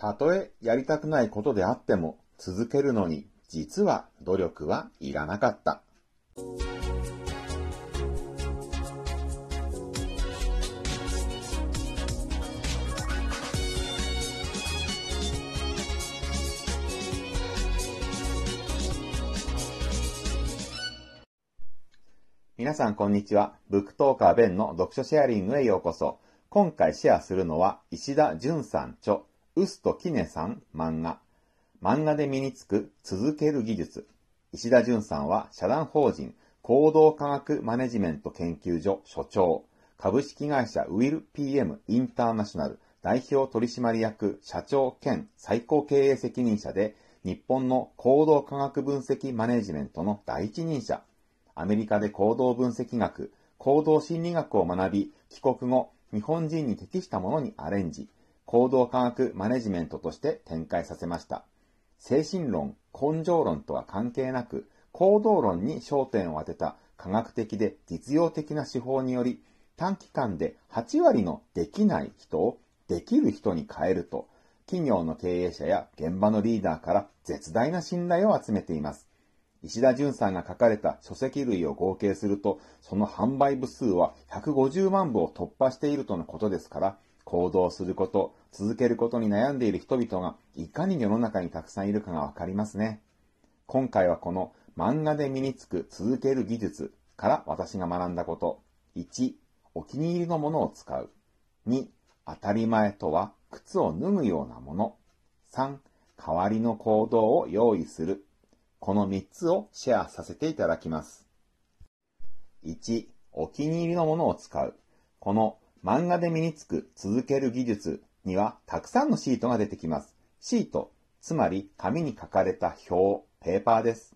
たとえやりたくないことであっても続けるのに実は努力はいらなかった。皆さんこんにちは。ブックトーカーベンの読書シェアリングへようこそ。今回シェアするのは石田淳さん著、ウストキネさん漫画。漫画で身につく続ける技術。石田淳さんは社団法人行動科学マネジメント研究所所長、株式会社ウィル PM インターナショナル代表取締役社長兼最高経営責任者で日本の行動科学分析マネジメントの第一人者。アメリカで行動分析学、行動心理学を学び、帰国後、日本人に適したものにアレンジ、行動科学マネジメントとして展開させました。精神論、根性論とは関係なく、行動論に焦点を当てた科学的で実用的な手法により、短期間で8割のできない人をできる人に変えると、企業の経営者や現場のリーダーから絶大な信頼を集めています。石田純さんが書かれた書籍類を合計すると、その販売部数は150万部を突破しているとのことですから、行動すること、続けることに悩んでいる人々がいかに世の中にたくさんいるかがわかりますね。今回はこの漫画で身につく続ける技術から私が学んだこと。1、お気に入りのものを使う。2、当たり前とは靴を脱ぐようなもの。3、代わりの行動を用意する。この3つをシェアさせていただきます。1、お気に入りのものを使う。この漫画で身につく続ける技術にはたくさんのシートが出てきます。シート、つまり紙に書かれた表、ペーパーです。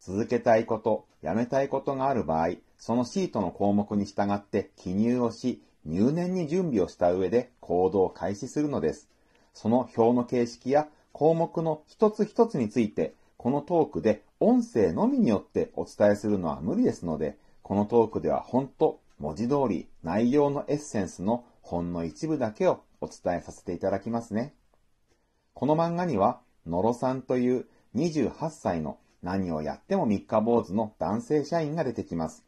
続けたいこと、やめたいことがある場合、そのシートの項目に従って記入をし、入念に準備をした上で行動を開始するのです。その表の形式や項目の一つ一つについてこのトークで音声のみによってお伝えするのは無理ですので、このトークでは本当、文字通り内容のエッセンスのほんの一部だけをお伝えさせていただきますね。この漫画には、野呂さんという28歳の何をやっても三日坊主の男性社員が出てきます。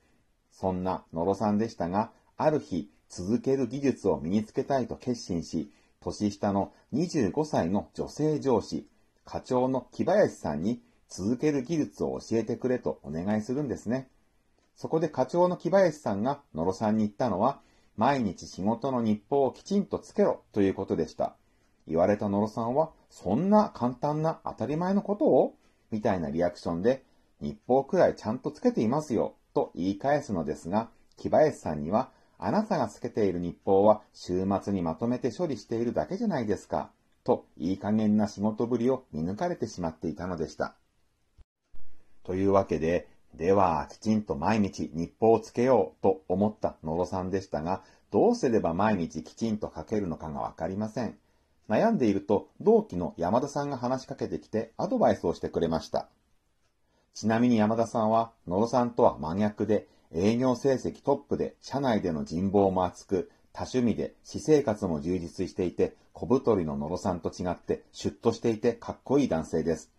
そんな野呂さんでしたが、ある日、続ける技術を身につけたいと決心し、年下の25歳の女性上司、課長の木林さんに続ける技術を教えてくれとお願いするんですね。そこで課長の木林さんが野呂さんに言ったのは、毎日仕事の日報をきちんとつけろということでした。言われた野呂さんは、そんな簡単な当たり前のことを？みたいなリアクションで、日報くらいちゃんとつけていますよと言い返すのですが、木林さんには、あなたがつけている日報は週末にまとめて処理しているだけじゃないですか。といい加減な仕事ぶりを見抜かれてしまっていたのでした。というわけで、では、きちんと毎日日報をつけようと思った野呂さんでしたが、どうすれば毎日きちんと書けるのかがわかりません。悩んでいると、同期の山田さんが話しかけてきてアドバイスをしてくれました。ちなみに山田さんは、野呂さんとは真逆で、営業成績トップで、社内での人望も厚く、多趣味で私生活も充実していて、小太りの野呂さんと違ってシュッとしていてかっこいい男性です。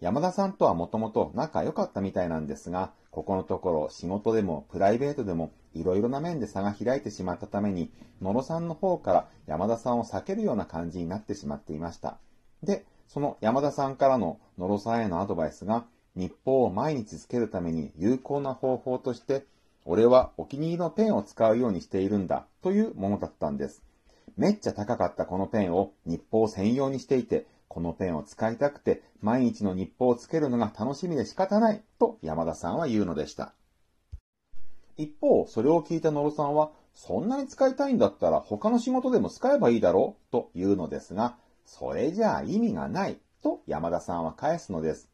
山田さんとはもともと仲良かったみたいなんですが、ここのところ仕事でもプライベートでもいろいろな面で差が開いてしまったために、野呂さんの方から山田さんを避けるような感じになってしまっていました。で、その山田さんからの野呂さんへのアドバイスが、日報を毎日つけるために有効な方法として、俺はお気に入りのペンを使うようにしているんだというものだったんです。めっちゃ高かったこのペンを日報専用にしていて、このペンを使いたくて毎日の日報をつけるのが楽しみで仕方ないと山田さんは言うのでした。一方、それを聞いた野呂さんは、そんなに使いたいんだったら他の仕事でも使えばいいだろうと言うのですが、それじゃあ意味がないと山田さんは返すのです。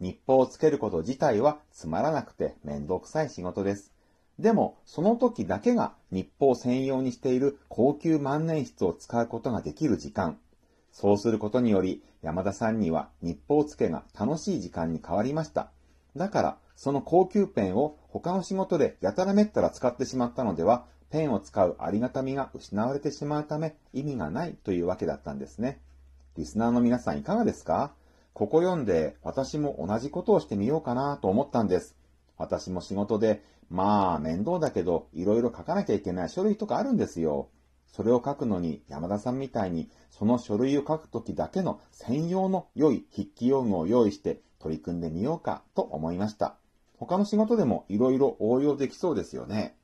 日報をつけること自体はつまらなくてめんどくさい仕事です。でも、その時だけが日報専用にしている高級万年筆を使うことができる時間。そうすることにより、山田さんには日報付けが楽しい時間に変わりました。だから、その高級ペンを他の仕事でやたらめったら使ってしまったのでは、ペンを使うありがたみが失われてしまうため意味がないというわけだったんですね。リスナーの皆さんいかがですか？ここ読んで私も同じことをしてみようかなと思ったんです。私も仕事で、まあ面倒だけど、いろいろ書かなきゃいけない書類とかあるんですよ。それを書くのに山田さんみたいにその書類を書くときだけの専用の良い筆記用具を用意して取り組んでみようかと思いました。他の仕事でもいろいろ応用できそうですよね。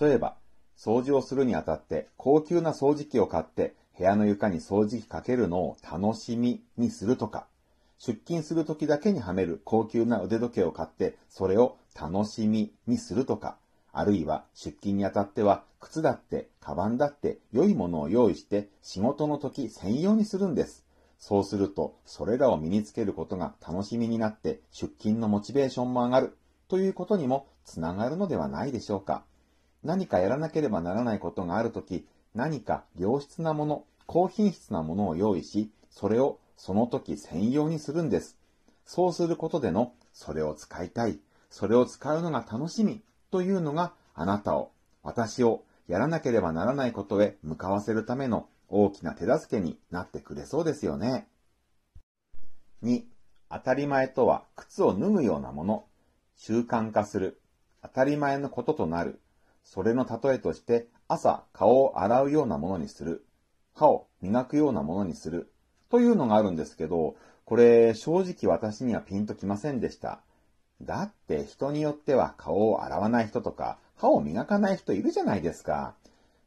例えば、掃除をするにあたって高級な掃除機を買って部屋の床に掃除機かけるのを楽しみにするとか、出勤するときだけにはめる高級な腕時計を買ってそれを楽しみにするとか、あるいは出勤にあたっては靴だって、カバンだって良いものを用意して仕事の時専用にするんです。そうすると、それらを身につけることが楽しみになって出勤のモチベーションも上がるということにもつながるのではないでしょうか。何かやらなければならないことがあるとき、何か良質なもの、高品質なものを用意し、それをその時専用にするんです。そうすることでの、それを使いたい、それを使うのが楽しみというのがあなたを、私をやらなければならないことへ向かわせるための大きな手助けになってくれそうですよね。2、当たり前とは靴を脱ぐようなもの、習慣化する、当たり前のこととなる、それの例えとして朝顔を洗うようなものにする、歯を磨くようなものにする、というのがあるんですけど、これ正直私にはピンときませんでした。だって人によっては顔を洗わない人とか、歯を磨かない人いるじゃないですか。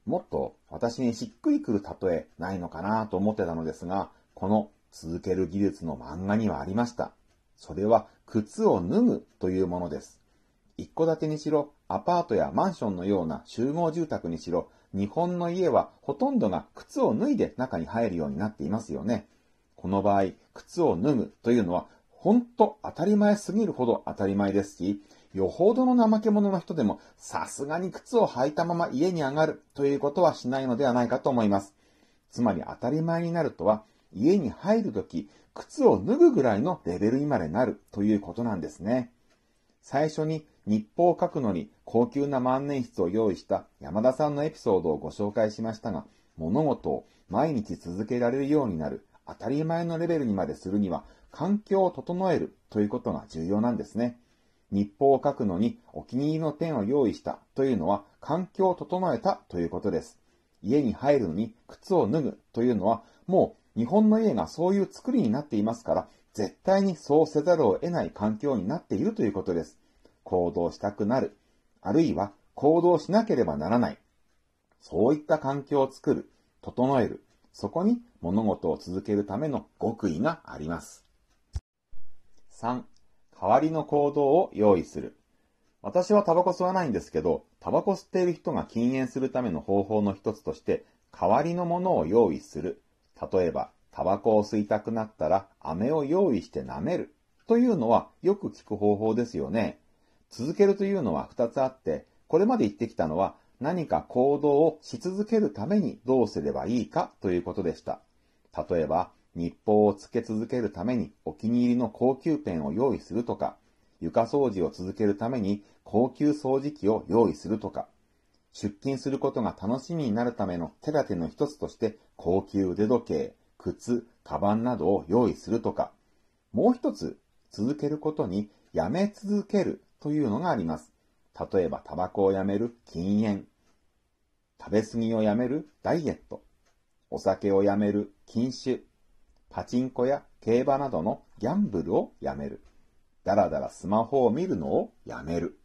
もっと私にしっくりくる例えないのかなと思ってたのですが、この続ける技術の漫画にはありました。それは靴を脱ぐというものです。一戸建てにしろ、アパートやマンションのような集合住宅にしろ、日本の家はほとんどが靴を脱いで中に入るようになっていますよね。この場合、靴を脱ぐというのはほんと当たり前すぎるほど当たり前ですし、よほどの怠け者の人でも、さすがに靴を履いたまま家に上がるということはしないのではないかと思います。つまり当たり前になるとは、家に入るとき、靴を脱ぐぐらいのレベルにまでなるということなんですね。最初に日報を書くのに高級な万年筆を用意した山田さんのエピソードをご紹介しましたが、物事を毎日続けられるようになる当たり前のレベルにまでするには環境を整えるということが重要なんですね。日報を書くのにお気に入りのペンを用意したというのは環境を整えたということです。家に入るのに靴を脱ぐというのはもう日本の家がそういう作りになっていますから絶対にそうせざるを得ない環境になっているということです。行動したくなる。あるいは行動しなければならない。そういった環境を作る、整える。そこに物事を続けるための極意があります。3、代わりの行動を用意する。私はタバコ吸わないんですけど、タバコ吸っている人が禁煙するための方法の一つとして、代わりのものを用意する。例えば、タバコを吸いたくなったら、飴を用意して舐める。というのはよく聞く方法ですよね。続けるというのは二つあって、これまで言ってきたのは、何か行動をし続けるためにどうすればいいかということでした。例えば、日報をつけ続けるためにお気に入りの高級ペンを用意するとか、床掃除を続けるために高級掃除機を用意するとか、出勤することが楽しみになるための手立ての一つとして高級腕時計、靴、カバンなどを用意するとか、もう一つ続けることにやめ続けるというのがあります。例えばタバコをやめる禁煙、食べ過ぎをやめるダイエット、お酒をやめる禁酒、パチンコや競馬などのギャンブルをやめる。だらだらスマホを見るのをやめる。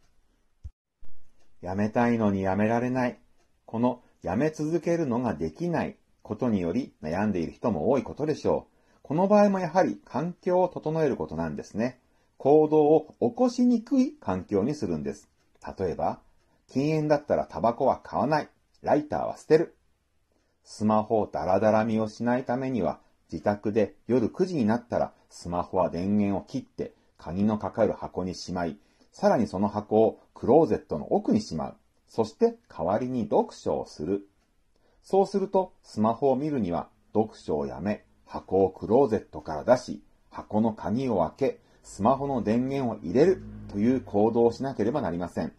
やめたいのにやめられない。このやめ続けるのができないことにより悩んでいる人も多いことでしょう。この場合もやはり環境を整えることなんですね。行動を起こしにくい環境にするんです。例えば、禁煙だったらタバコは買わない。ライターは捨てる。スマホをダラダラ見をしないためには自宅で夜9時になったらスマホは電源を切って鍵のかかる箱にしまい、さらにその箱をクローゼットの奥にしまう。そして代わりに読書をする。そうするとスマホを見るには読書をやめ、箱をクローゼットから出し、箱の鍵を開け、スマホの電源を入れるという行動をしなければなりません。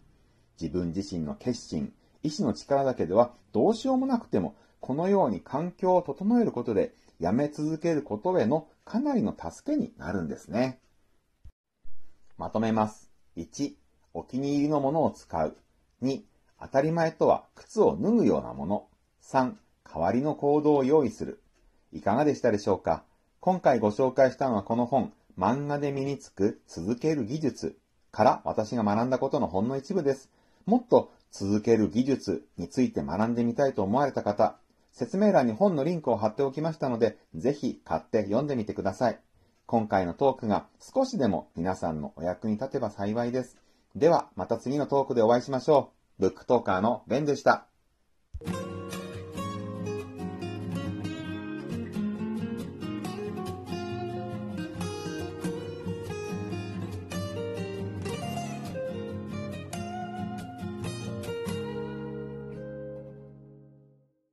自分自身の決心、意志の力だけではどうしようもなくてもこのように環境を整えることで、やめ続けることへのかなりの助けになるんですね。まとめます。1、お気に入りのものを使う。2、当たり前とは靴を脱ぐようなもの。3、代わりの行動を用意する。いかがでしたでしょうか？今回ご紹介したのはこの本、漫画で身につく続ける技術から私が学んだことのほんの一部です。もっと続ける技術について学んでみたいと思われた方、説明欄に本のリンクを貼っておきましたので、ぜひ買って読んでみてください。今回のトークが少しでも皆さんのお役に立てば幸いです。では、また次のトークでお会いしましょう。ブックトーカーのベンでした。